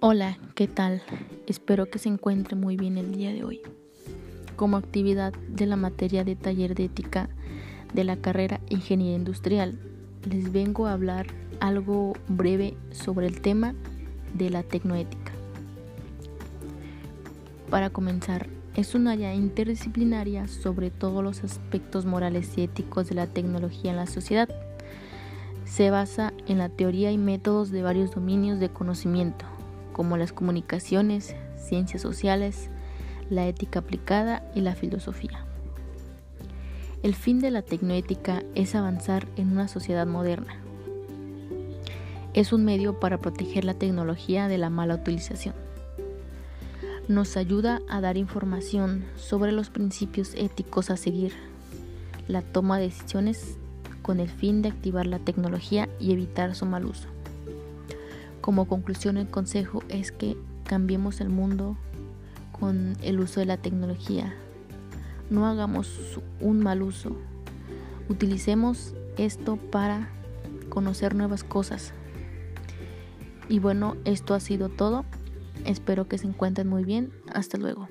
Hola, ¿qué tal? Espero que se encuentre muy bien el día de hoy. Como actividad de la materia de taller de ética de la carrera Ingeniería Industrial, les vengo a hablar algo breve sobre el tema de la tecnoética. Para comenzar, es una área interdisciplinaria sobre todos los aspectos morales y éticos de la tecnología en la sociedad. Se basa en la teoría y métodos de varios dominios de conocimiento, como las comunicaciones, ciencias sociales, la ética aplicada y la filosofía. El fin de la tecnoética es avanzar en una sociedad moderna. Es un medio para proteger la tecnología de la mala utilización. Nos ayuda a dar información sobre los principios éticos a seguir, la toma de decisiones con el fin de activar la tecnología y evitar su mal uso. Como conclusión, el consejo es que cambiemos el mundo con el uso de la tecnología. No hagamos un mal uso. Utilicemos esto para conocer nuevas cosas. Y bueno, esto ha sido todo. Espero que se encuentren muy bien. Hasta luego.